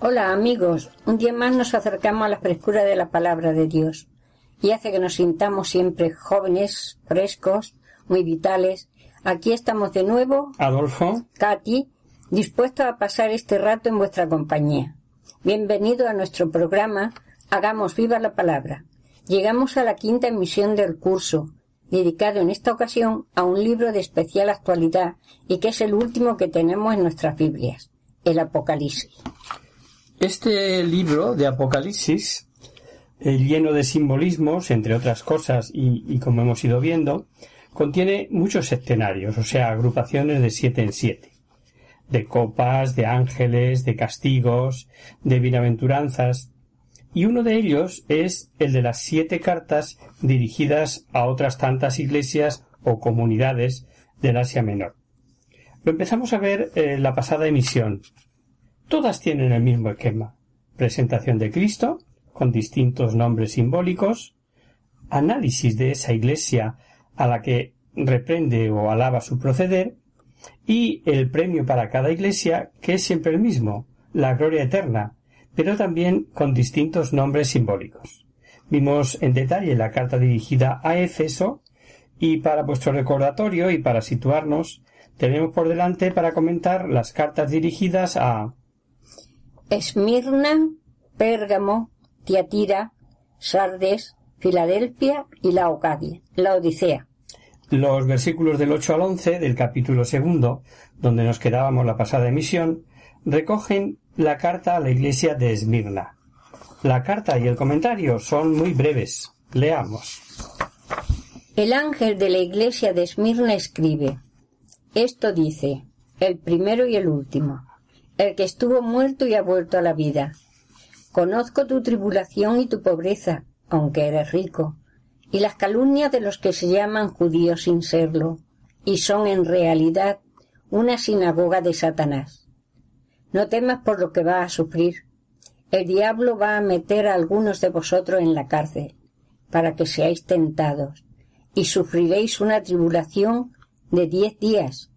Hola amigos, un día más nos acercamos a la frescura de la palabra de Dios y hace que nos sintamos siempre jóvenes, frescos, muy vitales. Aquí estamos de nuevo, Adolfo, Katy, dispuestos a pasar este rato en vuestra compañía. Bienvenido a nuestro programa Hagamos viva la palabra. Llegamos a la quinta emisión del curso, dedicado en esta ocasión a un libro de especial actualidad y que es el último que tenemos en nuestras Biblias, el Apocalipsis. Este libro de Apocalipsis, eh, lleno de simbolismos, entre otras cosas, y, y como hemos ido viendo, contiene muchos escenarios, o sea, agrupaciones de siete en siete, de copas, de ángeles, de castigos, de bienaventuranzas, y uno de ellos es el de las siete cartas dirigidas a otras tantas iglesias o comunidades del Asia Menor. Lo empezamos a ver en la pasada emisión. Todas tienen el mismo esquema. Presentación de Cristo, con distintos nombres simbólicos, análisis de esa iglesia a la que reprende o alaba su proceder, y el premio para cada iglesia, que es siempre el mismo, la gloria eterna, pero también con distintos nombres simbólicos. Vimos en detalle la carta dirigida a Éfeso, y para vuestro recordatorio y para situarnos, tenemos por delante para comentar las cartas dirigidas a Esmirna, Pérgamo, Tiatira, Sardes, Filadelfia y la Ocadia, la Odisea. los versículos del 8 al 11 del capítulo segundo, donde nos quedábamos la pasada emisión, recogen la carta a la iglesia de Esmirna. La carta y el comentario son muy breves. Leamos. El ángel de la iglesia de Esmirna escribe, esto dice, el primero y el último, el que estuvo muerto y ha vuelto a la vida. Conozco tu tribulación y tu pobreza, aunque eres rico, y las calumnias de los que se llaman judíos sin serlo, y son en realidad una sinagoga de Satanás. No temas por lo que vas a sufrir. El diablo va a meter a algunos de vosotros en la cárcel, para que seáis tentados, y sufriréis una tribulación de diez días.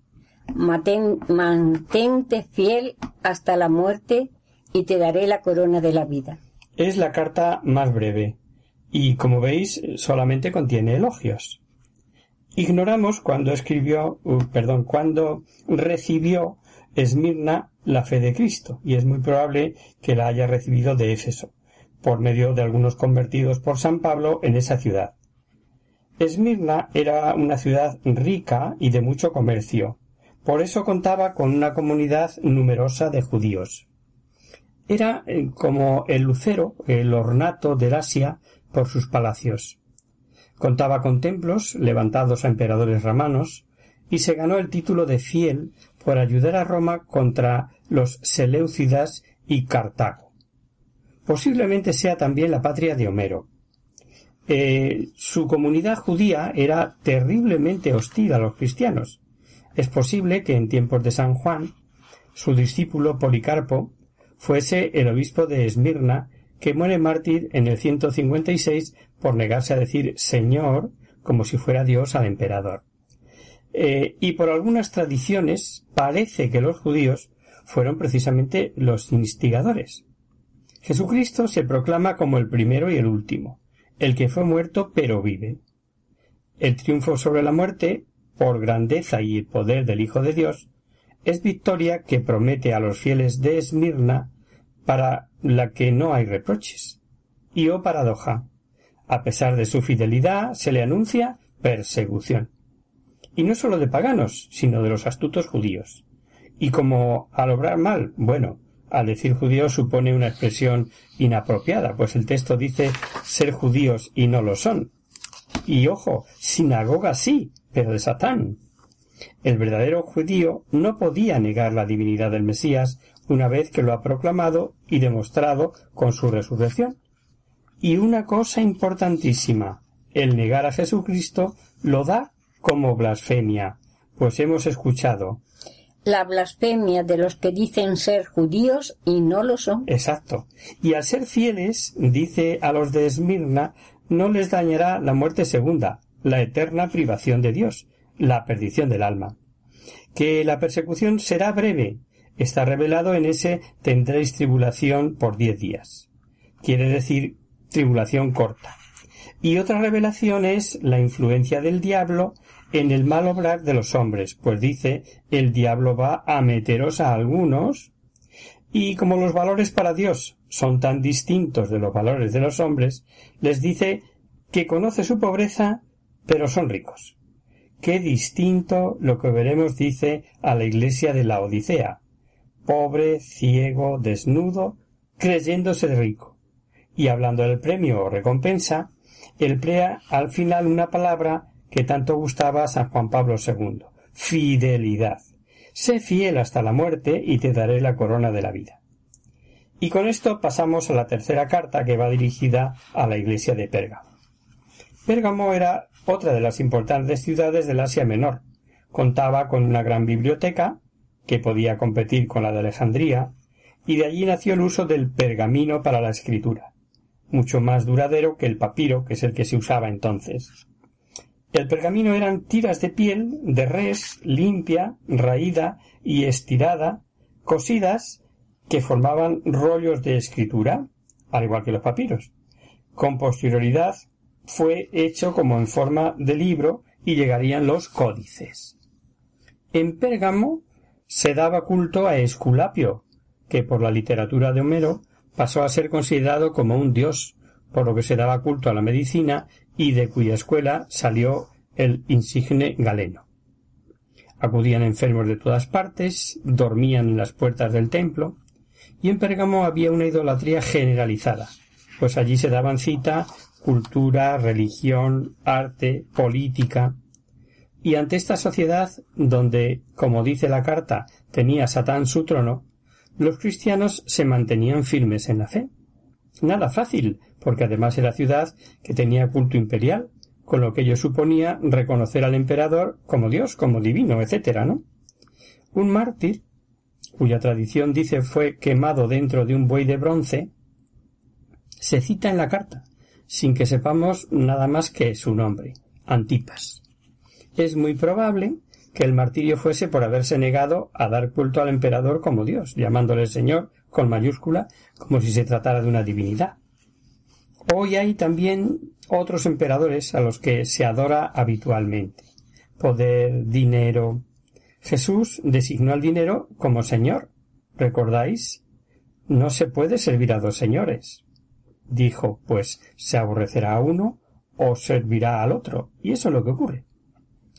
Mantente fiel hasta la muerte, y te daré la corona de la vida. Es la carta más breve y, como veis, solamente contiene elogios. Ignoramos cuándo escribió, uh, perdón, cuándo recibió Esmirna la fe de Cristo y es muy probable que la haya recibido de Éfeso, por medio de algunos convertidos por San Pablo en esa ciudad. Esmirna era una ciudad rica y de mucho comercio, por eso contaba con una comunidad numerosa de judíos. Era eh, como el lucero, el ornato del Asia por sus palacios. Contaba con templos levantados a emperadores romanos y se ganó el título de fiel por ayudar a Roma contra los Seleucidas y Cartago. Posiblemente sea también la patria de Homero. Eh, su comunidad judía era terriblemente hostil a los cristianos. Es posible que en tiempos de San Juan, su discípulo Policarpo fuese el obispo de Esmirna, que muere mártir en el 156 por negarse a decir Señor como si fuera Dios al emperador. Eh, y por algunas tradiciones parece que los judíos fueron precisamente los instigadores. Jesucristo se proclama como el primero y el último, el que fue muerto pero vive. El triunfo sobre la muerte, por grandeza y poder del Hijo de Dios, es victoria que promete a los fieles de Esmirna para la que no hay reproches. Y oh paradoja, a pesar de su fidelidad, se le anuncia persecución. Y no sólo de paganos, sino de los astutos judíos. Y como al obrar mal, bueno, al decir judíos supone una expresión inapropiada, pues el texto dice ser judíos y no lo son. Y ojo, sinagoga sí, pero de Satán. El verdadero judío no podía negar la divinidad del Mesías una vez que lo ha proclamado y demostrado con su resurrección. Y una cosa importantísima, el negar a Jesucristo lo da como blasfemia, pues hemos escuchado la blasfemia de los que dicen ser judíos y no lo son. Exacto. Y al ser fieles, dice a los de Esmirna, no les dañará la muerte segunda, la eterna privación de Dios, la perdición del alma. Que la persecución será breve, está revelado en ese tendréis tribulación por diez días. Quiere decir tribulación corta. Y otra revelación es la influencia del diablo en el mal obrar de los hombres, pues dice el diablo va a meteros a algunos y como los valores para Dios son tan distintos de los valores de los hombres, les dice que conoce su pobreza, pero son ricos. Qué distinto lo que veremos dice a la iglesia de la Odisea. Pobre, ciego, desnudo, creyéndose rico. Y hablando del premio o recompensa, emplea al final una palabra que tanto gustaba a San Juan Pablo II. Fidelidad. Sé fiel hasta la muerte y te daré la corona de la vida. Y con esto pasamos a la tercera carta que va dirigida a la iglesia de Pérgamo. Pérgamo era otra de las importantes ciudades del Asia Menor. Contaba con una gran biblioteca, que podía competir con la de Alejandría, y de allí nació el uso del pergamino para la escritura, mucho más duradero que el papiro, que es el que se usaba entonces. El pergamino eran tiras de piel de res limpia, raída y estirada, cosidas que formaban rollos de escritura, al igual que los papiros. Con posterioridad fue hecho como en forma de libro y llegarían los códices. En Pérgamo se daba culto a Esculapio, que por la literatura de Homero pasó a ser considerado como un dios, por lo que se daba culto a la medicina y de cuya escuela salió el insigne Galeno. Acudían enfermos de todas partes, dormían en las puertas del templo, y en Pérgamo había una idolatría generalizada, pues allí se daban cita cultura, religión, arte, política, y ante esta sociedad, donde, como dice la carta, tenía Satán su trono, los cristianos se mantenían firmes en la fe. Nada fácil, porque además era ciudad que tenía culto imperial, con lo que ello suponía reconocer al emperador como Dios, como divino, etc. ¿no? Un mártir, cuya tradición dice fue quemado dentro de un buey de bronce, se cita en la carta, sin que sepamos nada más que su nombre, Antipas. Es muy probable que el martirio fuese por haberse negado a dar culto al emperador como Dios, llamándole Señor con mayúscula, como si se tratara de una divinidad. Hoy hay también otros emperadores a los que se adora habitualmente. Poder, dinero. Jesús designó al dinero como Señor. ¿Recordáis? No se puede servir a dos señores. Dijo, pues se aborrecerá a uno o servirá al otro. Y eso es lo que ocurre.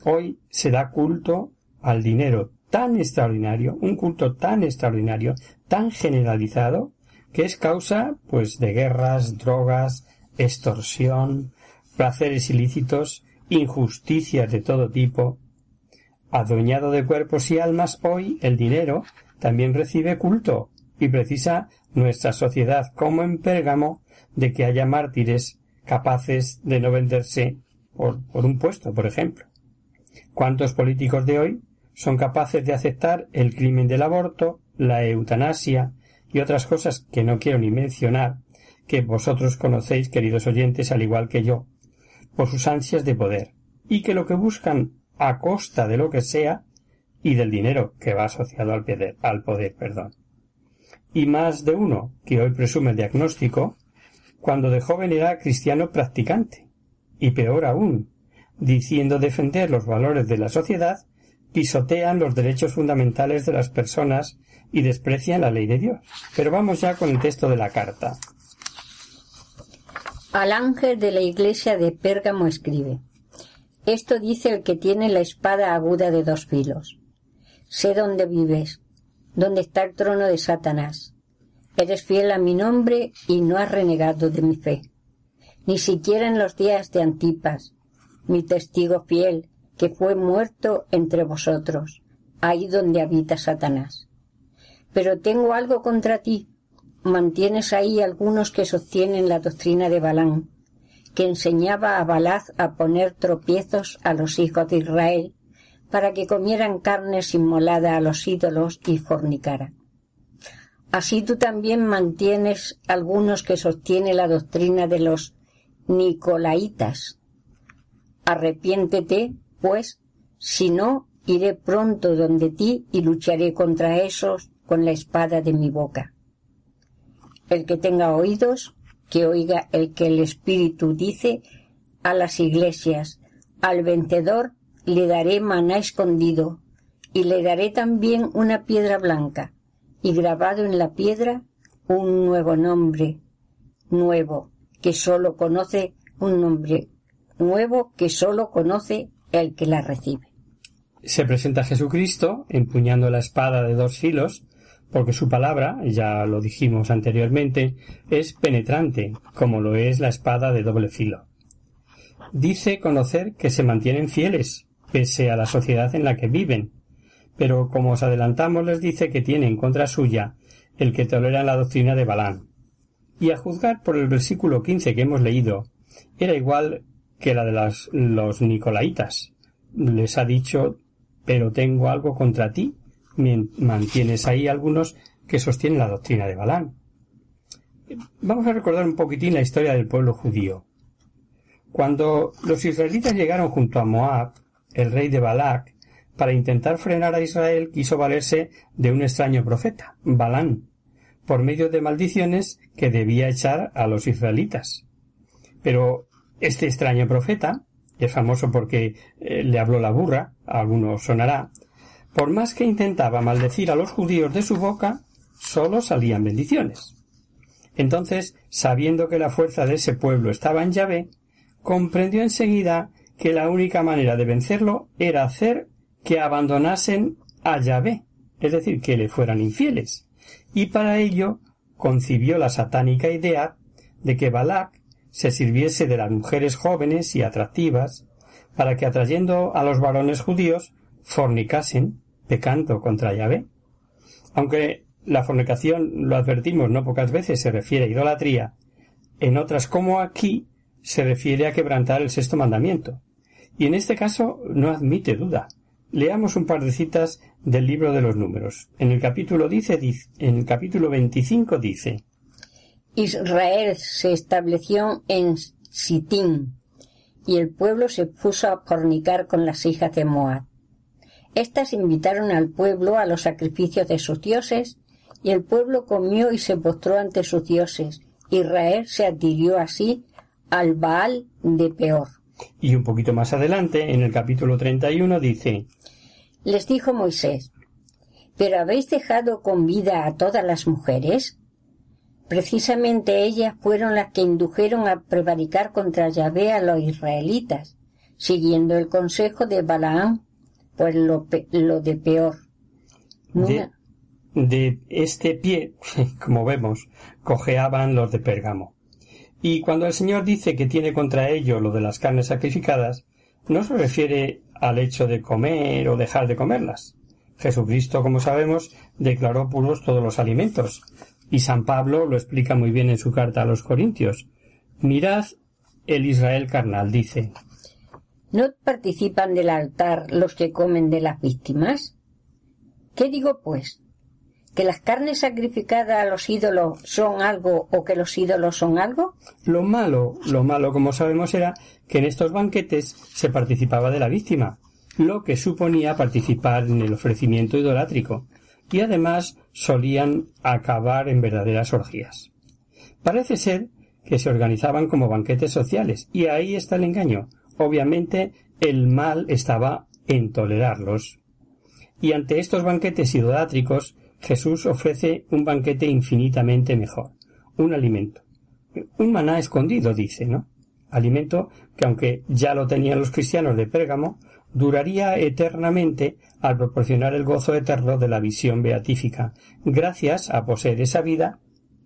Hoy se da culto al dinero tan extraordinario, un culto tan extraordinario, tan generalizado, que es causa, pues, de guerras, drogas, extorsión, placeres ilícitos, injusticias de todo tipo. Adueñado de cuerpos y almas, hoy el dinero también recibe culto y precisa nuestra sociedad como en Pérgamo de que haya mártires capaces de no venderse por, por un puesto, por ejemplo. ¿Cuántos políticos de hoy son capaces de aceptar el crimen del aborto, la eutanasia y otras cosas que no quiero ni mencionar, que vosotros conocéis, queridos oyentes, al igual que yo, por sus ansias de poder, y que lo que buscan a costa de lo que sea y del dinero que va asociado al poder, al poder, perdón. Y más de uno que hoy presume diagnóstico, cuando de joven era cristiano practicante, y peor aún, diciendo defender los valores de la sociedad, pisotean los derechos fundamentales de las personas y desprecian la ley de Dios. Pero vamos ya con el texto de la carta. Al ángel de la iglesia de Pérgamo escribe. Esto dice el que tiene la espada aguda de dos filos. Sé dónde vives, dónde está el trono de Satanás. Eres fiel a mi nombre y no has renegado de mi fe. Ni siquiera en los días de Antipas, mi testigo fiel, que fue muerto entre vosotros, ahí donde habita Satanás. Pero tengo algo contra ti. Mantienes ahí algunos que sostienen la doctrina de Balán, que enseñaba a Balaz a poner tropiezos a los hijos de Israel para que comieran carnes inmolada a los ídolos y fornicaran. Así tú también mantienes algunos que sostienen la doctrina de los Nicolaitas. Arrepiéntete, pues, si no, iré pronto donde ti y lucharé contra esos con la espada de mi boca. El que tenga oídos, que oiga el que el Espíritu dice a las iglesias, al vencedor le daré maná escondido, y le daré también una piedra blanca, y grabado en la piedra un nuevo nombre, nuevo, que sólo conoce un nombre nuevo que sólo conoce el que la recibe. Se presenta Jesucristo empuñando la espada de dos filos, porque su palabra, ya lo dijimos anteriormente, es penetrante, como lo es la espada de doble filo. Dice conocer que se mantienen fieles, pese a la sociedad en la que viven, pero como os adelantamos les dice que tiene en contra suya el que tolera la doctrina de Balán. Y a juzgar por el versículo quince que hemos leído, era igual que la de los Nicolaitas. Les ha dicho, pero tengo algo contra ti. Mantienes ahí algunos que sostienen la doctrina de Balán. Vamos a recordar un poquitín la historia del pueblo judío. Cuando los israelitas llegaron junto a Moab, el rey de Balac, para intentar frenar a Israel, quiso valerse de un extraño profeta, Balán, por medio de maldiciones que debía echar a los israelitas. Pero este extraño profeta, es famoso porque eh, le habló la burra, a algunos sonará, por más que intentaba maldecir a los judíos de su boca, sólo salían bendiciones. Entonces, sabiendo que la fuerza de ese pueblo estaba en Yahvé, comprendió enseguida que la única manera de vencerlo era hacer que abandonasen a Yahvé, es decir, que le fueran infieles, y para ello concibió la satánica idea de que Balak se sirviese de las mujeres jóvenes y atractivas para que atrayendo a los varones judíos fornicasen, pecando contra Yahvé. Aunque la fornicación, lo advertimos no pocas veces, se refiere a idolatría, en otras como aquí se refiere a quebrantar el sexto mandamiento. Y en este caso no admite duda. Leamos un par de citas del libro de los números. En el capítulo dice, en el capítulo 25 dice Israel se estableció en Sittim y el pueblo se puso a fornicar con las hijas de Moab. Estas invitaron al pueblo a los sacrificios de sus dioses y el pueblo comió y se postró ante sus dioses. Israel se adhirió así al Baal de Peor. Y un poquito más adelante, en el capítulo 31, dice Les dijo Moisés, ¿pero habéis dejado con vida a todas las mujeres? Precisamente ellas fueron las que indujeron a prevaricar contra Yahvé a los israelitas, siguiendo el consejo de Balaam, pues lo, de peor. De, este pie, como vemos, cojeaban los de Pérgamo. Y cuando el Señor dice que tiene contra ello lo de las carnes sacrificadas, no se refiere al hecho de comer o dejar de comerlas. Jesucristo, como sabemos, declaró puros todos los alimentos, y San Pablo lo explica muy bien en su carta a los Corintios. Mirad el Israel carnal, dice. ¿No participan del altar los que comen de las víctimas? ¿Qué digo, pues? ¿Que las carnes sacrificadas a los ídolos son algo o que los ídolos son algo? Lo malo, lo malo, como sabemos, era que en estos banquetes se participaba de la víctima, lo que suponía participar en el ofrecimiento idolátrico, y además solían acabar en verdaderas orgías. Parece ser que se organizaban como banquetes sociales, y ahí está el engaño. Obviamente el mal estaba en tolerarlos. Y ante estos banquetes idolátricos, Jesús ofrece un banquete infinitamente mejor, un alimento, un maná escondido, dice, ¿no? Alimento que aunque ya lo tenían los cristianos de Pérgamo, duraría eternamente al proporcionar el gozo eterno de la visión beatífica, gracias a poseer esa vida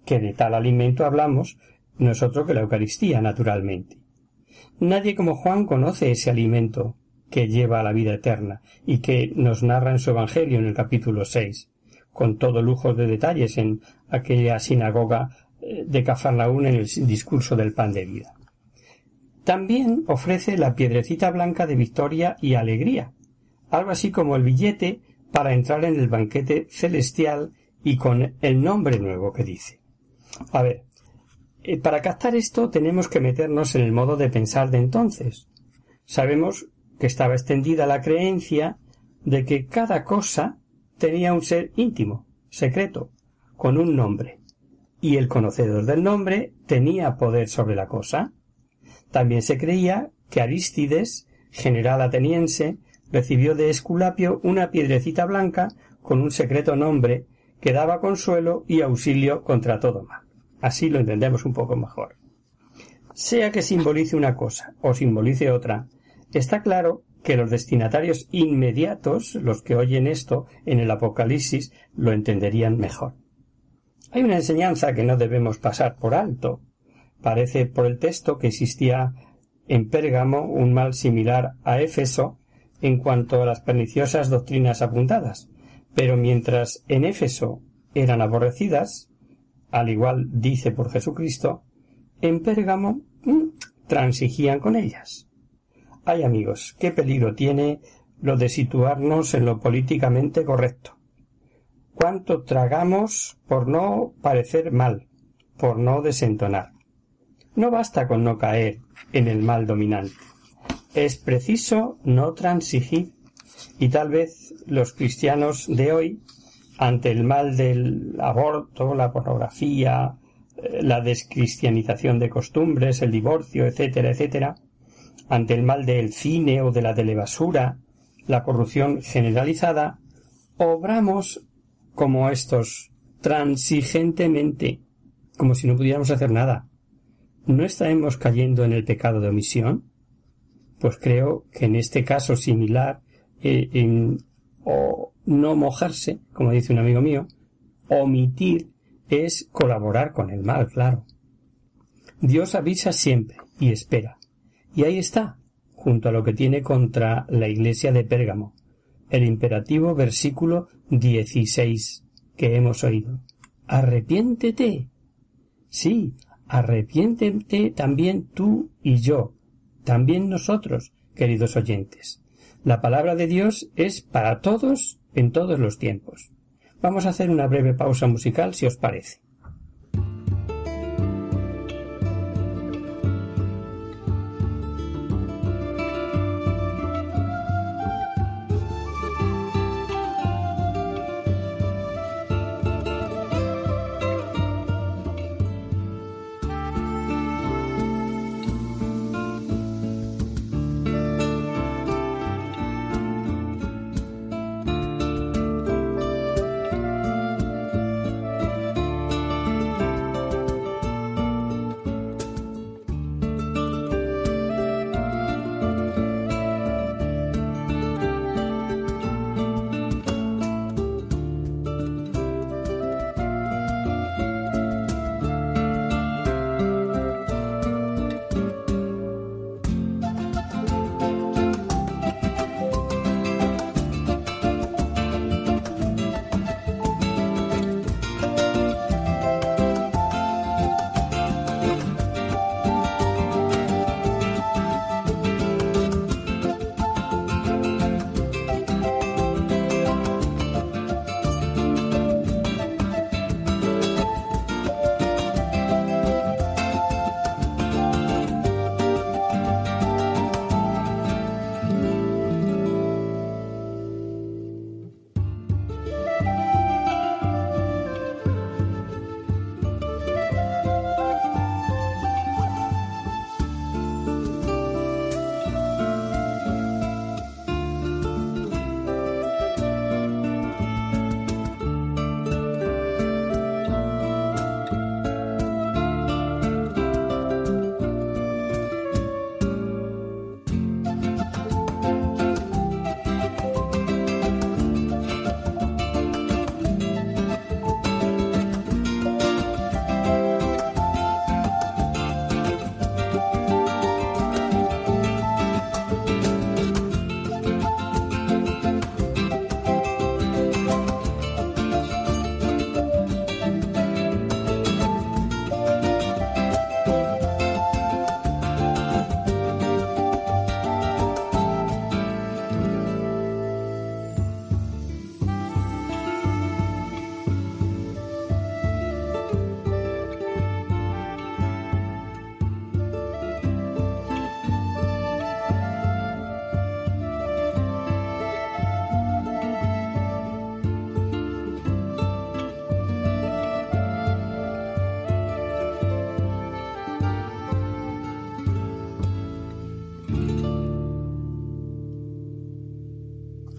que de tal alimento hablamos nosotros que la Eucaristía, naturalmente. Nadie como Juan conoce ese alimento que lleva a la vida eterna y que nos narra en su Evangelio en el capítulo seis, con todo lujo de detalles en aquella sinagoga eh, de Cafarnaún en el discurso del pan de vida. También ofrece la piedrecita blanca de victoria y alegría, algo así como el billete para entrar en el banquete celestial y con el nombre nuevo que dice. A ver, para captar esto tenemos que meternos en el modo de pensar de entonces. Sabemos que estaba extendida la creencia de que cada cosa tenía un ser íntimo, secreto, con un nombre, y el conocedor del nombre tenía poder sobre la cosa. También se creía que Arístides, general ateniense, recibió de Esculapio una piedrecita blanca con un secreto nombre que daba consuelo y auxilio contra todo mal. Así lo entendemos un poco mejor. Sea que simbolice una cosa o simbolice otra, está claro que los destinatarios inmediatos, los que oyen esto en el Apocalipsis, lo entenderían mejor. Hay una enseñanza que no debemos pasar por alto. Parece por el texto que existía en Pérgamo un mal similar a Éfeso en cuanto a las perniciosas doctrinas apuntadas, pero mientras en Éfeso eran aborrecidas, al igual dice por Jesucristo, en Pérgamo mm, transigían con ellas. Ay amigos, qué peligro tiene lo de situarnos en lo políticamente correcto. Cuánto tragamos por no parecer mal, por no desentonar. No basta con no caer en el mal dominante. Es preciso no transigir y tal vez los cristianos de hoy ante el mal del aborto, la pornografía, eh, la descristianización de costumbres, el divorcio, etcétera, etcétera, ante el mal del cine o de la telebasura, la corrupción generalizada, obramos como estos, transigentemente, como si no pudiéramos hacer nada. ¿No estaremos cayendo en el pecado de omisión? Pues creo que en este caso similar, eh, en, o no mojarse, como dice un amigo mío, omitir es colaborar con el mal, claro. Dios avisa siempre y espera. Y ahí está, junto a lo que tiene contra la iglesia de Pérgamo, el imperativo versículo 16 que hemos oído. Arrepiéntete. Sí, arrepiéntete también tú y yo, también nosotros, queridos oyentes. La palabra de Dios es para todos en todos los tiempos. Vamos a hacer una breve pausa musical si os parece.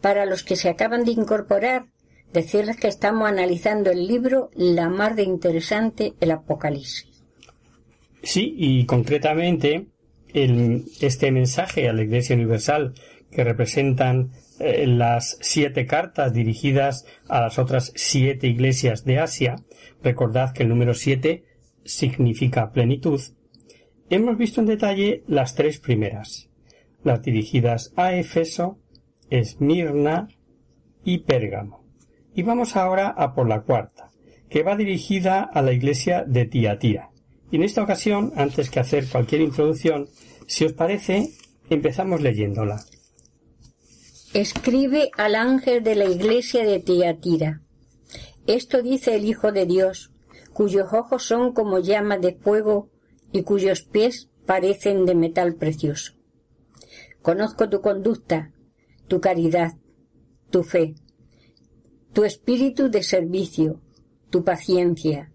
Para los que se acaban de incorporar, decirles que estamos analizando el libro La mar de interesante, el Apocalipsis. Sí, y concretamente el, este mensaje a la Iglesia Universal que representan eh, las siete cartas dirigidas a las otras siete iglesias de Asia, recordad que el número siete significa plenitud, hemos visto en detalle las tres primeras, las dirigidas a Efeso, Esmirna y Pérgamo. Y vamos ahora a por la cuarta, que va dirigida a la iglesia de Tiatira. Y en esta ocasión, antes que hacer cualquier introducción, si os parece, empezamos leyéndola. Escribe al ángel de la iglesia de Tiatira. Esto dice el Hijo de Dios, cuyos ojos son como llamas de fuego y cuyos pies parecen de metal precioso. Conozco tu conducta, tu caridad, tu fe, tu espíritu de servicio, tu paciencia.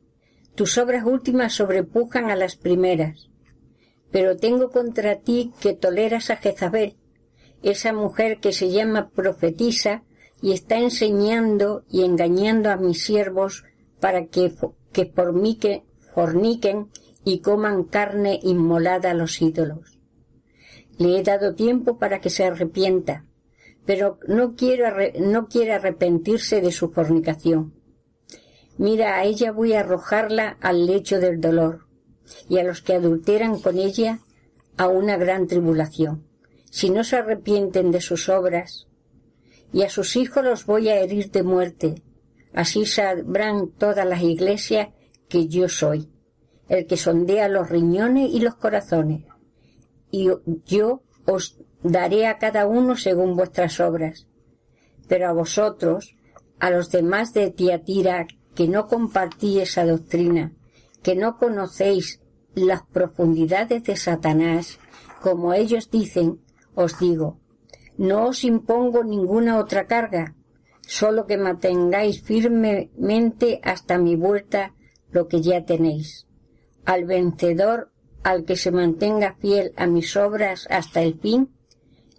Tus obras últimas sobrepujan a las primeras. Pero tengo contra ti que toleras a Jezabel, esa mujer que se llama profetisa y está enseñando y engañando a mis siervos para que, que por mí que forniquen y coman carne inmolada a los ídolos. Le he dado tiempo para que se arrepienta, pero no, no quiere arrepentirse de su fornicación. Mira, a ella voy a arrojarla al lecho del dolor, y a los que adulteran con ella a una gran tribulación, si no se arrepienten de sus obras, y a sus hijos los voy a herir de muerte. Así sabrán todas las iglesias que yo soy, el que sondea los riñones y los corazones. Y yo os daré a cada uno según vuestras obras. Pero a vosotros, a los demás de Tiatira, que no compartí esa doctrina, que no conocéis las profundidades de Satanás, como ellos dicen, os digo, no os impongo ninguna otra carga, solo que mantengáis firmemente hasta mi vuelta lo que ya tenéis. Al vencedor, al que se mantenga fiel a mis obras hasta el fin,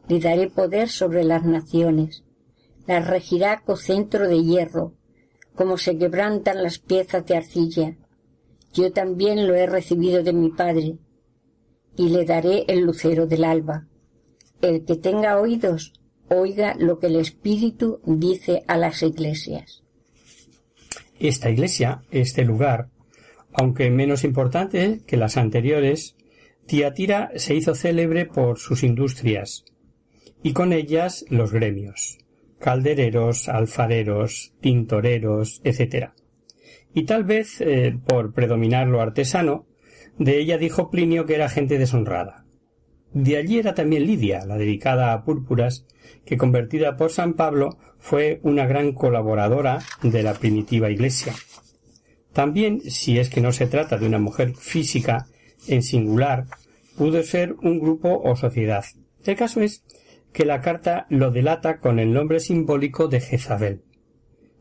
le daré poder sobre las naciones. Las regirá con centro de hierro, como se quebrantan las piezas de arcilla. Yo también lo he recibido de mi Padre, y le daré el lucero del alba. El que tenga oídos, oiga lo que el Espíritu dice a las iglesias. Esta iglesia, este lugar, aunque menos importante que las anteriores, Tiatira se hizo célebre por sus industrias, y con ellas los gremios, caldereros, alfareros, tintoreros, etc. Y tal vez, eh, por predominar lo artesano, de ella dijo Plinio que era gente deshonrada. De allí era también Lidia, la dedicada a púrpuras, que convertida por San Pablo fue una gran colaboradora de la primitiva Iglesia. También, si es que no se trata de una mujer física en singular, pudo ser un grupo o sociedad. El caso es que la carta lo delata con el nombre simbólico de Jezabel.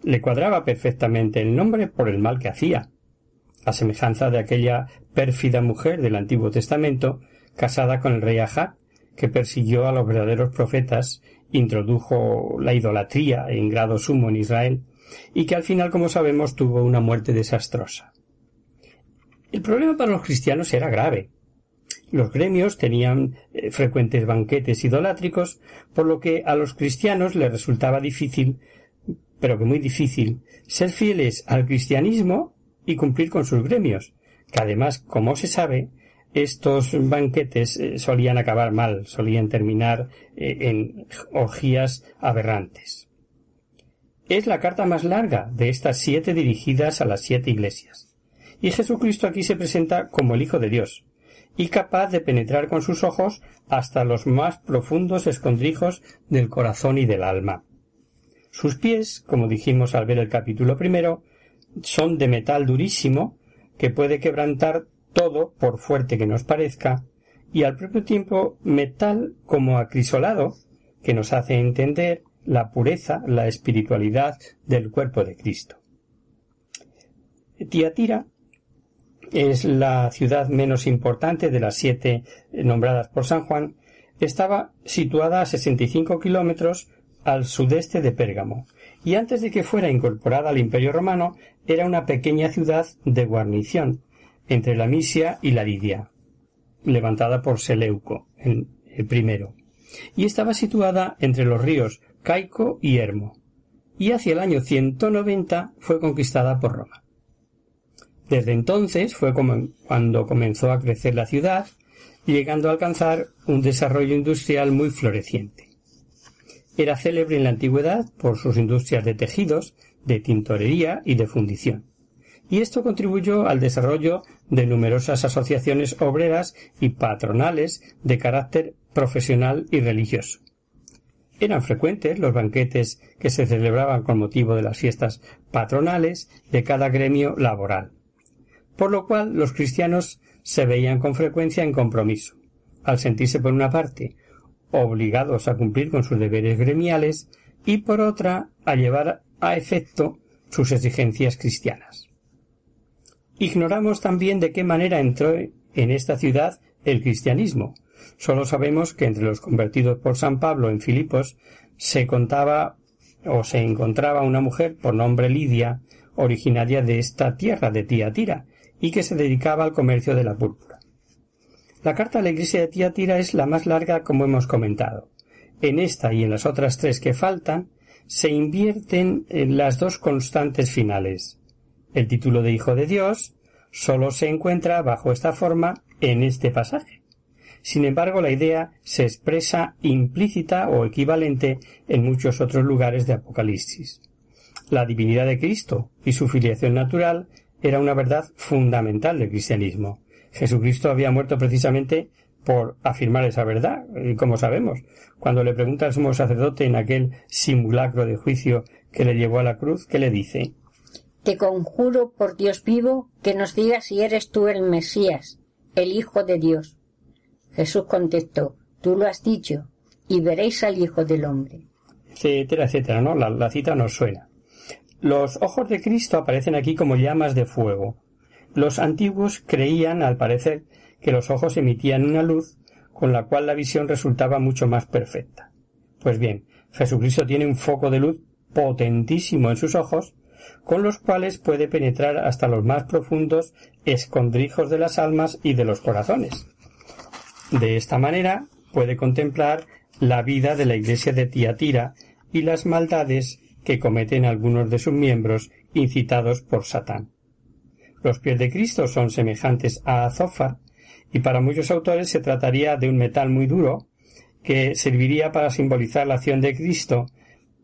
Le cuadraba perfectamente el nombre por el mal que hacía, a semejanza de aquella pérfida mujer del Antiguo Testamento casada con el rey Ahab, que persiguió a los verdaderos profetas, introdujo la idolatría en grado sumo en Israel, y que al final, como sabemos, tuvo una muerte desastrosa. El problema para los cristianos era grave. Los gremios tenían eh, frecuentes banquetes idolátricos, por lo que a los cristianos les resultaba difícil, pero que muy difícil, ser fieles al cristianismo y cumplir con sus gremios, que además, como se sabe, estos banquetes eh, solían acabar mal, solían terminar eh, en orgías aberrantes. Es la carta más larga de estas siete dirigidas a las siete iglesias. Y Jesucristo aquí se presenta como el Hijo de Dios, y capaz de penetrar con sus ojos hasta los más profundos escondrijos del corazón y del alma. Sus pies, como dijimos al ver el capítulo primero, son de metal durísimo que puede quebrantar todo por fuerte que nos parezca, y al propio tiempo metal como acrisolado que nos hace entender la pureza, la espiritualidad del cuerpo de Cristo. Tiatira es la ciudad menos importante de las siete nombradas por San Juan, estaba situada a 65 kilómetros al sudeste de Pérgamo, y antes de que fuera incorporada al Imperio Romano era una pequeña ciudad de guarnición entre la Misia y la Lidia, levantada por Seleuco, el primero, y estaba situada entre los ríos Caico y Hermo, y hacia el año 190 fue conquistada por Roma. Desde entonces fue cuando comenzó a crecer la ciudad, llegando a alcanzar un desarrollo industrial muy floreciente. Era célebre en la antigüedad por sus industrias de tejidos, de tintorería y de fundición. Y esto contribuyó al desarrollo de numerosas asociaciones obreras y patronales de carácter profesional y religioso. Eran frecuentes los banquetes que se celebraban con motivo de las fiestas patronales de cada gremio laboral por lo cual los cristianos se veían con frecuencia en compromiso, al sentirse por una parte obligados a cumplir con sus deberes gremiales y por otra a llevar a efecto sus exigencias cristianas. Ignoramos también de qué manera entró en esta ciudad el cristianismo. Solo sabemos que entre los convertidos por San Pablo en Filipos se contaba o se encontraba una mujer por nombre Lidia, originaria de esta tierra de Tiatira, y que se dedicaba al comercio de la púrpura. La carta a la iglesia de Tiatira es la más larga como hemos comentado. En esta y en las otras tres que faltan se invierten en las dos constantes finales. El título de Hijo de Dios solo se encuentra bajo esta forma en este pasaje. Sin embargo, la idea se expresa implícita o equivalente en muchos otros lugares de Apocalipsis. La divinidad de Cristo y su filiación natural era una verdad fundamental del cristianismo. Jesucristo había muerto precisamente por afirmar esa verdad, y como sabemos, cuando le pregunta al sumo sacerdote en aquel simulacro de juicio que le llevó a la cruz, ¿qué le dice? Te conjuro por Dios vivo que nos digas si eres tú el Mesías, el Hijo de Dios. Jesús contestó, tú lo has dicho, y veréis al Hijo del Hombre. Etcétera, etcétera, ¿no? La, la cita nos suena. Los ojos de Cristo aparecen aquí como llamas de fuego. Los antiguos creían, al parecer, que los ojos emitían una luz con la cual la visión resultaba mucho más perfecta. Pues bien, Jesucristo tiene un foco de luz potentísimo en sus ojos, con los cuales puede penetrar hasta los más profundos escondrijos de las almas y de los corazones. De esta manera puede contemplar la vida de la iglesia de Tiatira y las maldades que cometen algunos de sus miembros incitados por Satán. Los pies de Cristo son semejantes a azófar y para muchos autores se trataría de un metal muy duro que serviría para simbolizar la acción de Cristo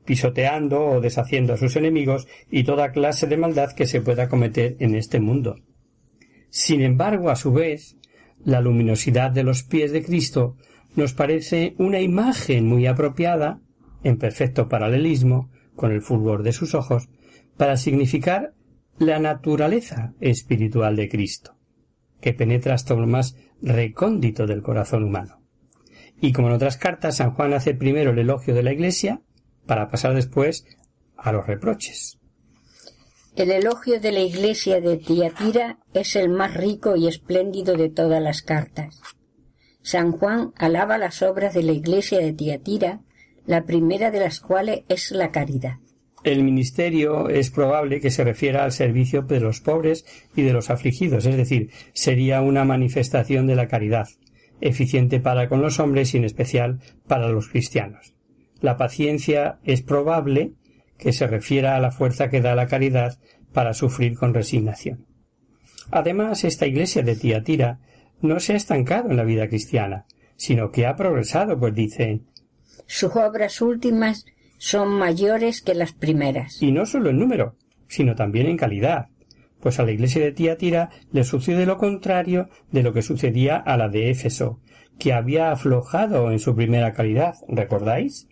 pisoteando o deshaciendo a sus enemigos y toda clase de maldad que se pueda cometer en este mundo. Sin embargo, a su vez, la luminosidad de los pies de Cristo nos parece una imagen muy apropiada, en perfecto paralelismo, con el fulgor de sus ojos, para significar la naturaleza espiritual de Cristo, que penetra hasta lo más recóndito del corazón humano. Y como en otras cartas, San Juan hace primero el elogio de la Iglesia, para pasar después a los reproches. El elogio de la Iglesia de Tiatira es el más rico y espléndido de todas las cartas. San Juan alaba las obras de la Iglesia de Tiatira la primera de las cuales es la caridad. El ministerio es probable que se refiera al servicio de los pobres y de los afligidos, es decir, sería una manifestación de la caridad, eficiente para con los hombres y en especial para los cristianos. La paciencia es probable que se refiera a la fuerza que da la caridad para sufrir con resignación. Además, esta iglesia de Tiatira no se ha estancado en la vida cristiana, sino que ha progresado, pues dice sus obras últimas son mayores que las primeras. Y no solo en número, sino también en calidad, pues a la iglesia de Tiatira le sucede lo contrario de lo que sucedía a la de Éfeso, que había aflojado en su primera calidad, ¿recordáis?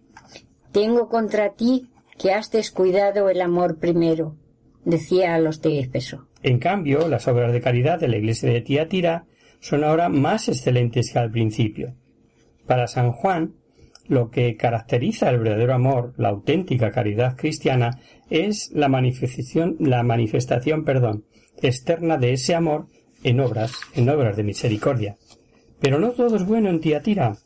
Tengo contra ti que has descuidado el amor primero, decía a los de Éfeso. En cambio, las obras de caridad de la iglesia de Tiatira son ahora más excelentes que al principio. Para San Juan, lo que caracteriza el verdadero amor, la auténtica caridad cristiana, es la manifestación, la manifestación, perdón, externa de ese amor en obras, en obras de misericordia. Pero no todo es bueno en Tiatira.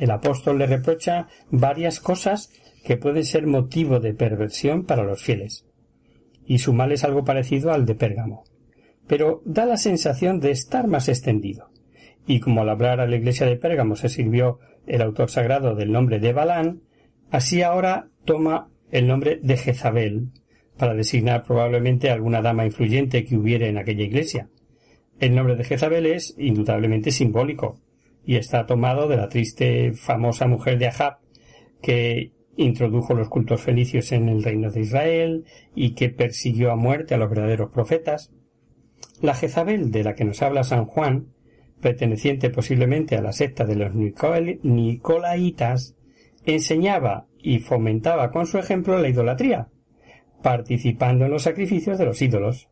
El apóstol le reprocha varias cosas que pueden ser motivo de perversión para los fieles. Y su mal es algo parecido al de Pérgamo. Pero da la sensación de estar más extendido. Y como al hablar a la iglesia de Pérgamo se sirvió el autor sagrado del nombre de Balán, así ahora toma el nombre de Jezabel, para designar probablemente a alguna dama influyente que hubiera en aquella iglesia. El nombre de Jezabel es indudablemente simbólico, y está tomado de la triste famosa mujer de Ahab, que introdujo los cultos fenicios en el reino de Israel y que persiguió a muerte a los verdaderos profetas. La Jezabel de la que nos habla San Juan, perteneciente posiblemente a la secta de los Nicolaitas, enseñaba y fomentaba con su ejemplo la idolatría, participando en los sacrificios de los ídolos.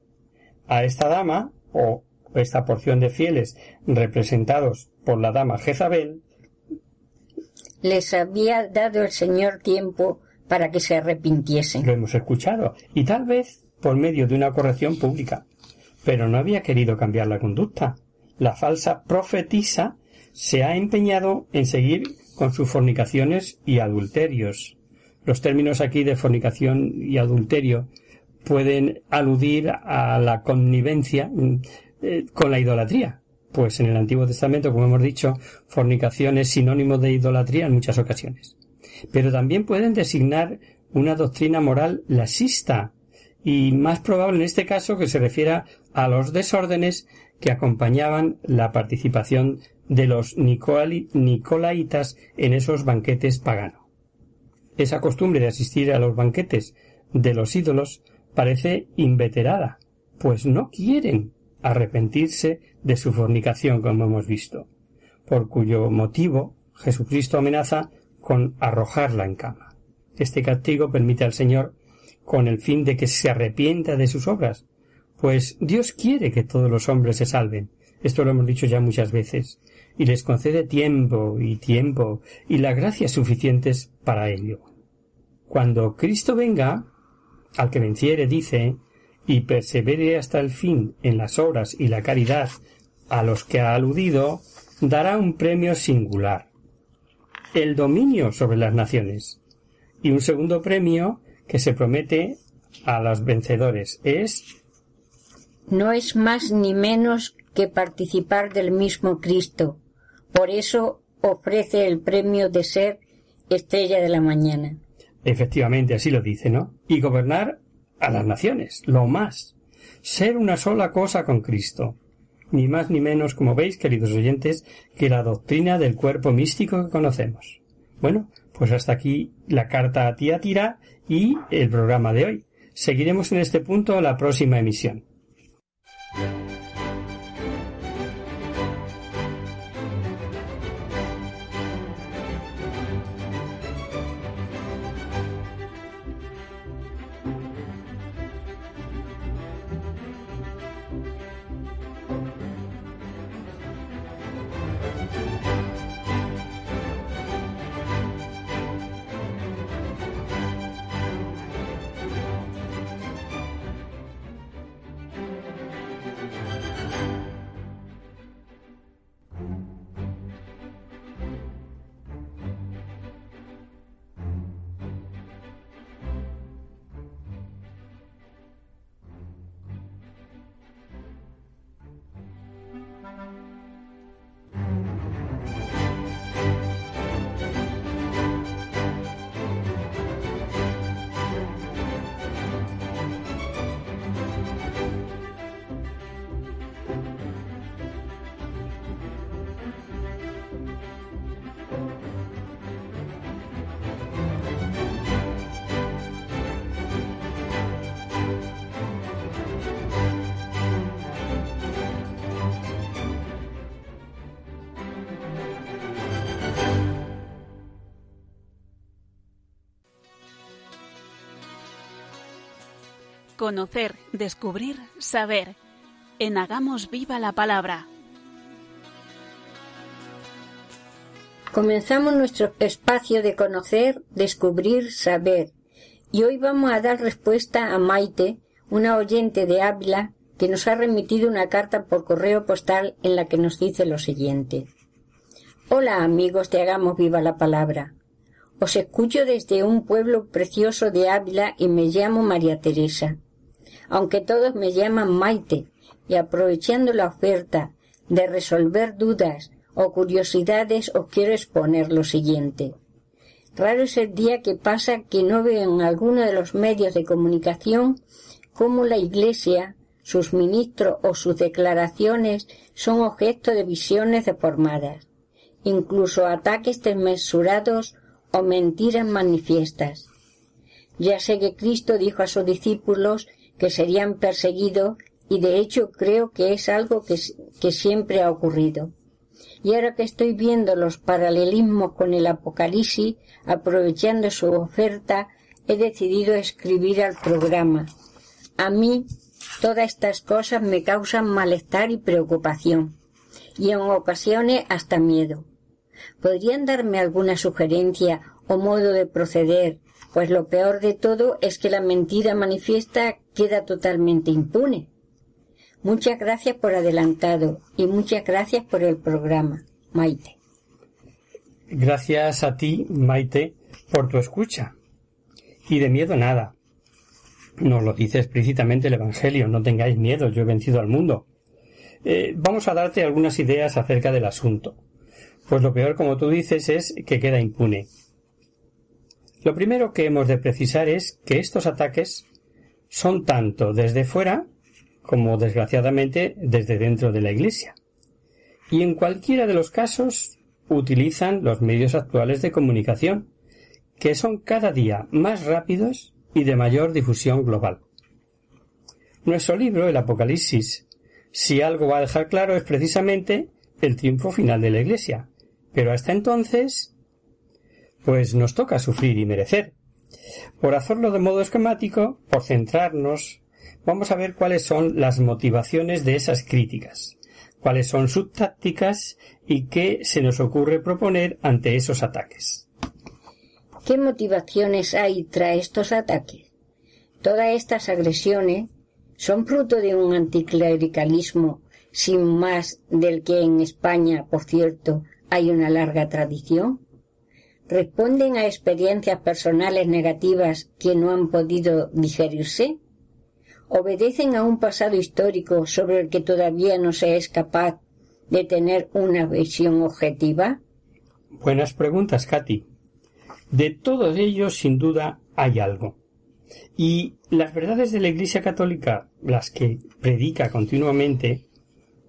A esta dama, o esta porción de fieles representados por la dama Jezabel, les había dado el Señor tiempo para que se arrepintiesen. Lo hemos escuchado, y tal vez por medio de una corrección pública. Pero no había querido cambiar la conducta. La falsa profetisa se ha empeñado en seguir con sus fornicaciones y adulterios. Los términos aquí de fornicación y adulterio pueden aludir a la connivencia eh, con la idolatría, pues en el Antiguo Testamento, como hemos dicho, fornicación es sinónimo de idolatría en muchas ocasiones. Pero también pueden designar una doctrina moral lasista, y más probable en este caso que se refiera a los desórdenes que acompañaban la participación de los nicolaitas en esos banquetes paganos. Esa costumbre de asistir a los banquetes de los ídolos parece inveterada, pues no quieren arrepentirse de su fornicación, como hemos visto, por cuyo motivo Jesucristo amenaza con arrojarla en cama. Este castigo permite al Señor con el fin de que se arrepienta de sus obras, pues Dios quiere que todos los hombres se salven. Esto lo hemos dicho ya muchas veces, y les concede tiempo y tiempo y las gracias suficientes para ello. Cuando Cristo venga, al que venciere, dice, y persevere hasta el fin en las obras y la caridad a los que ha aludido, dará un premio singular, el dominio sobre las naciones. Y un segundo premio que se promete a los vencedores es no es más ni menos que participar del mismo Cristo. Por eso ofrece el premio de ser estrella de la mañana. Efectivamente, así lo dice, ¿no? Y gobernar a las naciones, lo más. Ser una sola cosa con Cristo. Ni más ni menos, como veis, queridos oyentes, que la doctrina del cuerpo místico que conocemos. Bueno, pues hasta aquí la carta a Tiatira y el programa de hoy. Seguiremos en este punto la próxima emisión. Yeah. Conocer, descubrir, saber. En Hagamos Viva la Palabra. Comenzamos nuestro espacio de conocer, descubrir, saber. Y hoy vamos a dar respuesta a Maite, una oyente de Ávila, que nos ha remitido una carta por correo postal en la que nos dice lo siguiente. Hola amigos de Hagamos Viva la Palabra. Os escucho desde un pueblo precioso de Ávila y me llamo María Teresa. Aunque todos me llaman Maite, y aprovechando la oferta de resolver dudas o curiosidades os quiero exponer lo siguiente. Raro es el día que pasa que no veo en alguno de los medios de comunicación cómo la Iglesia, sus ministros o sus declaraciones son objeto de visiones deformadas, incluso ataques desmesurados o mentiras manifiestas. Ya sé que Cristo dijo a sus discípulos que serían perseguidos y de hecho creo que es algo que, que siempre ha ocurrido. Y ahora que estoy viendo los paralelismos con el Apocalipsis, aprovechando su oferta, he decidido escribir al programa. A mí, todas estas cosas me causan malestar y preocupación, y en ocasiones hasta miedo. ¿Podrían darme alguna sugerencia o modo de proceder? Pues lo peor de todo es que la mentira manifiesta queda totalmente impune. Muchas gracias por adelantado y muchas gracias por el programa, Maite. Gracias a ti, Maite, por tu escucha. Y de miedo nada. Nos lo dice explícitamente el Evangelio, no tengáis miedo, yo he vencido al mundo. Eh, vamos a darte algunas ideas acerca del asunto. Pues lo peor, como tú dices, es que queda impune. Lo primero que hemos de precisar es que estos ataques son tanto desde fuera como desgraciadamente desde dentro de la Iglesia. Y en cualquiera de los casos utilizan los medios actuales de comunicación, que son cada día más rápidos y de mayor difusión global. Nuestro libro, el Apocalipsis, si algo va a dejar claro es precisamente el triunfo final de la Iglesia. Pero hasta entonces, pues nos toca sufrir y merecer. Por hacerlo de modo esquemático, por centrarnos, vamos a ver cuáles son las motivaciones de esas críticas, cuáles son sus tácticas y qué se nos ocurre proponer ante esos ataques. ¿Qué motivaciones hay tras estos ataques? Todas estas agresiones son fruto de un anticlericalismo sin más del que en España, por cierto, hay una larga tradición. ¿Responden a experiencias personales negativas que no han podido digerirse? obedecen a un pasado histórico sobre el que todavía no se es capaz de tener una visión objetiva? Buenas preguntas, Katy. De todos ellos, sin duda, hay algo. Y las verdades de la Iglesia Católica, las que predica continuamente,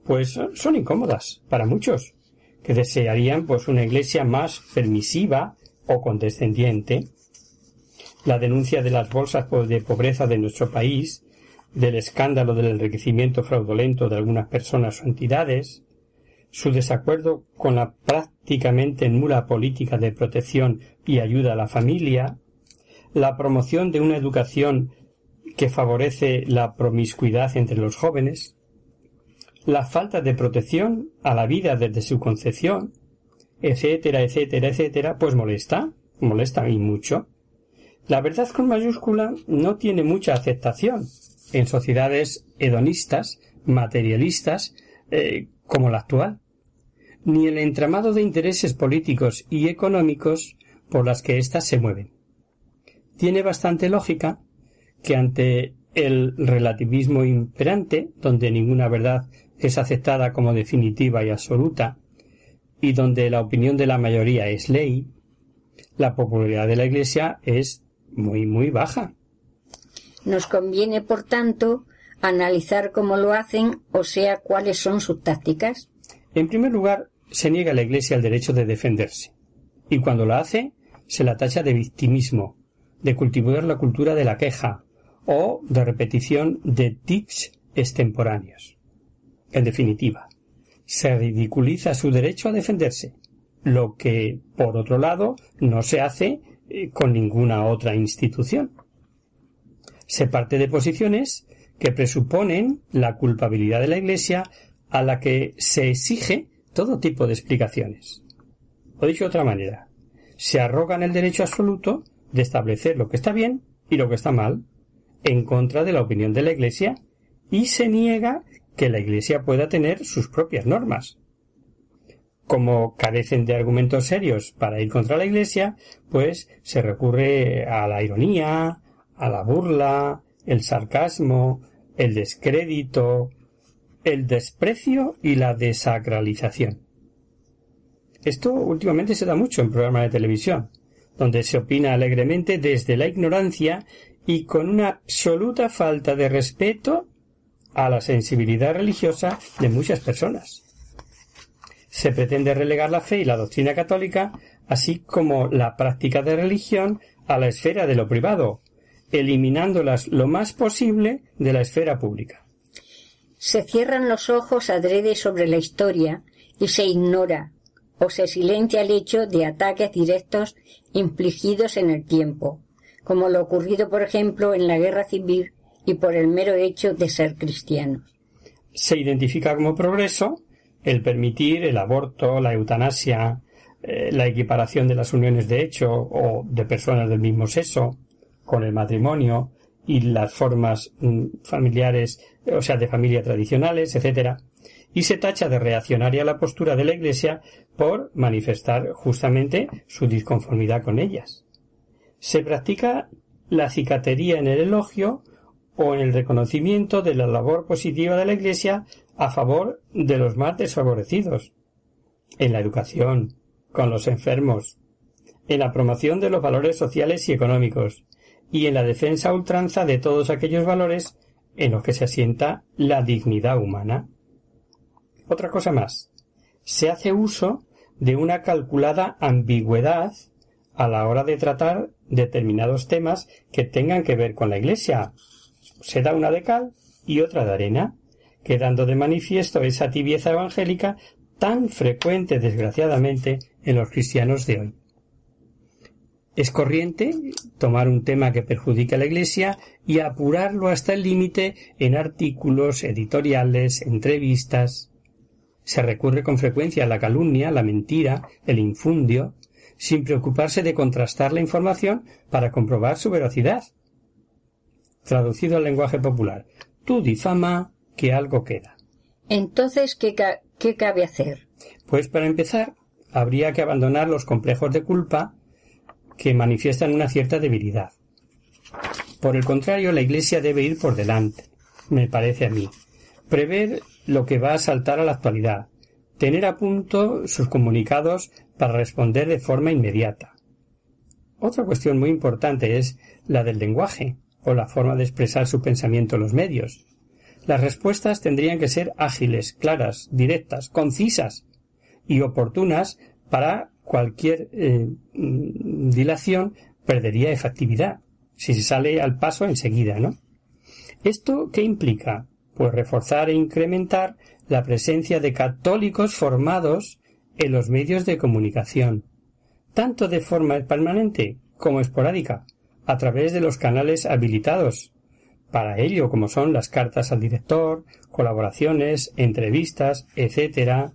pues son incómodas para muchos, que desearían pues una Iglesia más permisiva o condescendiente. La denuncia de las bolsas de pobreza de nuestro país del escándalo del enriquecimiento fraudulento de algunas personas o entidades, su desacuerdo con la prácticamente nula política de protección y ayuda a la familia, la promoción de una educación que favorece la promiscuidad entre los jóvenes, la falta de protección a la vida desde su concepción, etcétera, etcétera, etcétera, pues molesta, molesta y mucho. La verdad con mayúscula no tiene mucha aceptación, en sociedades hedonistas, materialistas, eh, como la actual, ni el entramado de intereses políticos y económicos por las que éstas se mueven. Tiene bastante lógica que ante el relativismo imperante, donde ninguna verdad es aceptada como definitiva y absoluta, y donde la opinión de la mayoría es ley, la popularidad de la Iglesia es muy muy baja. Nos conviene, por tanto, analizar cómo lo hacen, o sea, cuáles son sus tácticas. En primer lugar, se niega a la Iglesia el derecho de defenderse, y cuando lo hace, se la tacha de victimismo, de cultivar la cultura de la queja, o de repetición de tics extemporáneos. En definitiva, se ridiculiza su derecho a defenderse, lo que, por otro lado, no se hace eh, con ninguna otra institución. Se parte de posiciones que presuponen la culpabilidad de la Iglesia a la que se exige todo tipo de explicaciones. O dicho de otra manera, se arrogan el derecho absoluto de establecer lo que está bien y lo que está mal, en contra de la opinión de la Iglesia, y se niega que la Iglesia pueda tener sus propias normas. Como carecen de argumentos serios para ir contra la Iglesia, pues se recurre a la ironía, a la burla, el sarcasmo, el descrédito, el desprecio y la desacralización. Esto últimamente se da mucho en programas de televisión, donde se opina alegremente desde la ignorancia y con una absoluta falta de respeto a la sensibilidad religiosa de muchas personas. Se pretende relegar la fe y la doctrina católica, así como la práctica de religión, a la esfera de lo privado, eliminándolas lo más posible de la esfera pública. Se cierran los ojos adrede sobre la historia y se ignora o se silencia el hecho de ataques directos infligidos en el tiempo, como lo ocurrido, por ejemplo, en la guerra civil y por el mero hecho de ser cristianos. Se identifica como progreso el permitir el aborto, la eutanasia, eh, la equiparación de las uniones de hecho o de personas del mismo sexo con el matrimonio y las formas mm, familiares, o sea, de familia tradicionales, etcétera, y se tacha de reaccionaria la postura de la Iglesia por manifestar justamente su disconformidad con ellas. Se practica la cicatería en el elogio o en el reconocimiento de la labor positiva de la Iglesia a favor de los más desfavorecidos, en la educación, con los enfermos, en la promoción de los valores sociales y económicos, y en la defensa ultranza de todos aquellos valores en los que se asienta la dignidad humana. Otra cosa más. Se hace uso de una calculada ambigüedad a la hora de tratar determinados temas que tengan que ver con la Iglesia. Se da una de cal y otra de arena, quedando de manifiesto esa tibieza evangélica tan frecuente, desgraciadamente, en los cristianos de hoy. Es corriente tomar un tema que perjudica a la Iglesia y apurarlo hasta el límite en artículos, editoriales, entrevistas. Se recurre con frecuencia a la calumnia, la mentira, el infundio, sin preocuparse de contrastar la información para comprobar su veracidad. Traducido al lenguaje popular, tú difama que algo queda. Entonces, ¿qué, ¿qué cabe hacer? Pues para empezar, habría que abandonar los complejos de culpa que manifiestan una cierta debilidad. Por el contrario, la Iglesia debe ir por delante, me parece a mí, prever lo que va a saltar a la actualidad, tener a punto sus comunicados para responder de forma inmediata. Otra cuestión muy importante es la del lenguaje, o la forma de expresar su pensamiento en los medios. Las respuestas tendrían que ser ágiles, claras, directas, concisas y oportunas para cualquier eh, mm, dilación perdería efectividad si se sale al paso enseguida, ¿no? ¿Esto qué implica? Pues reforzar e incrementar la presencia de católicos formados en los medios de comunicación, tanto de forma permanente como esporádica, a través de los canales habilitados para ello, como son las cartas al director, colaboraciones, entrevistas, etc.,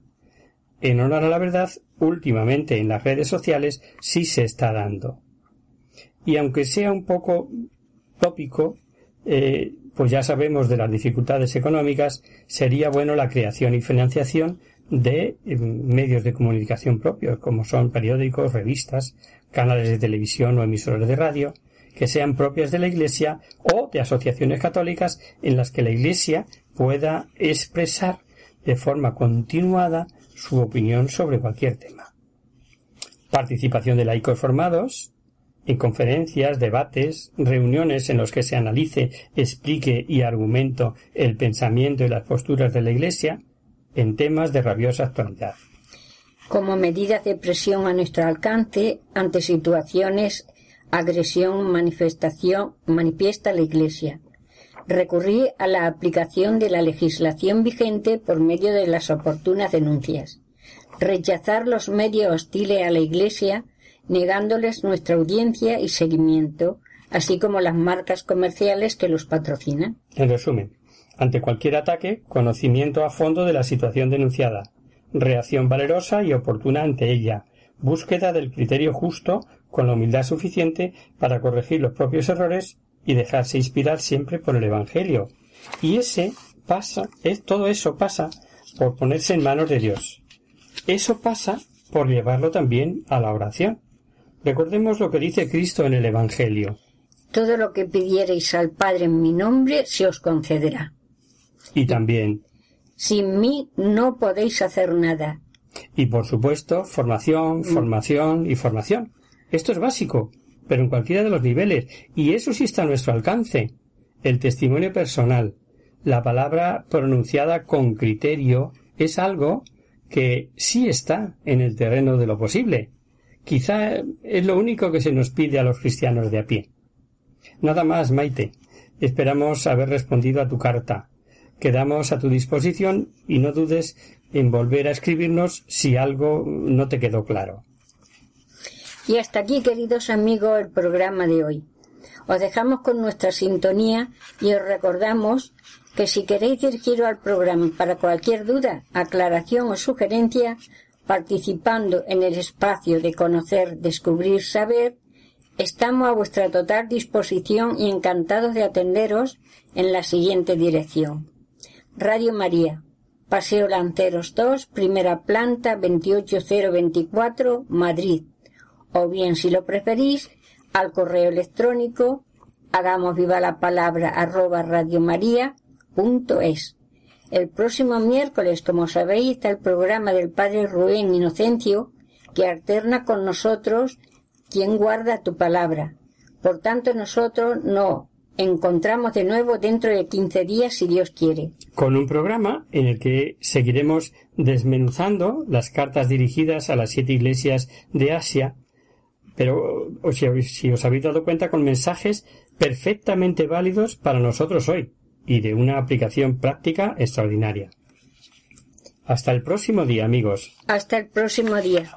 en honor a la verdad, últimamente en las redes sociales sí se está dando. Y aunque sea un poco tópico, eh, pues ya sabemos de las dificultades económicas, sería bueno la creación y financiación de eh, medios de comunicación propios, como son periódicos, revistas, canales de televisión o emisores de radio, que sean propias de la Iglesia o de asociaciones católicas en las que la Iglesia pueda expresar de forma continuada su opinión sobre cualquier tema. Participación de laicos formados en conferencias, debates, reuniones en los que se analice, explique y argumento el pensamiento y las posturas de la Iglesia en temas de rabiosa actualidad. Como medidas de presión a nuestro alcance ante situaciones, agresión, manifestación, manifiesta la Iglesia, recurrí a la aplicación de la legislación vigente por medio de las oportunas denuncias, rechazar los medios hostiles a la Iglesia, negándoles nuestra audiencia y seguimiento, así como las marcas comerciales que los patrocinan. En resumen, ante cualquier ataque, conocimiento a fondo de la situación denunciada, reacción valerosa y oportuna ante ella, búsqueda del criterio justo con la humildad suficiente para corregir los propios errores y dejarse inspirar siempre por el Evangelio. Y ese pasa, es, todo eso pasa por ponerse en manos de Dios. Eso pasa por llevarlo también a la oración. Recordemos lo que dice Cristo en el Evangelio. Todo lo que pidiereis al Padre en mi nombre se os concederá. Y también, Sin mí no podéis hacer nada. y por supuesto, formación, formación y formación. Esto es básico, pero en cualquiera de los niveles, y eso sí está a nuestro alcance. El testimonio personal, la palabra pronunciada con criterio, es algo que sí está en el terreno de lo posible. Quizá es lo único que se nos pide a los cristianos de a pie. Nada más, Maite. Esperamos haber respondido a tu carta. Quedamos a tu disposición y no dudes en volver a escribirnos si algo no te quedó claro. Y hasta aquí, queridos amigos, el programa de hoy. Os dejamos con nuestra sintonía y os recordamos que si queréis dirigiros al programa para cualquier duda, aclaración o sugerencia, participando en el espacio de conocer, descubrir, saber, estamos a vuestra total disposición y encantados de atenderos en la siguiente dirección. Radio María, Paseo Lanceros 2, primera planta 28024, Madrid. O bien, si lo preferís, al correo electrónico hagamos viva la palabra arroba radiomaria.es. El próximo miércoles, como sabéis, está el programa del Padre Rubén Inocencio, que alterna con nosotros quien guarda tu palabra. Por tanto, nosotros nos encontramos de nuevo dentro de 15 días, si Dios quiere. Con un programa en el que seguiremos desmenuzando las cartas dirigidas a las siete iglesias de Asia, pero o si, si os habéis dado cuenta con mensajes perfectamente válidos para nosotros hoy y de una aplicación práctica extraordinaria. Hasta el próximo día, amigos. Hasta el próximo día.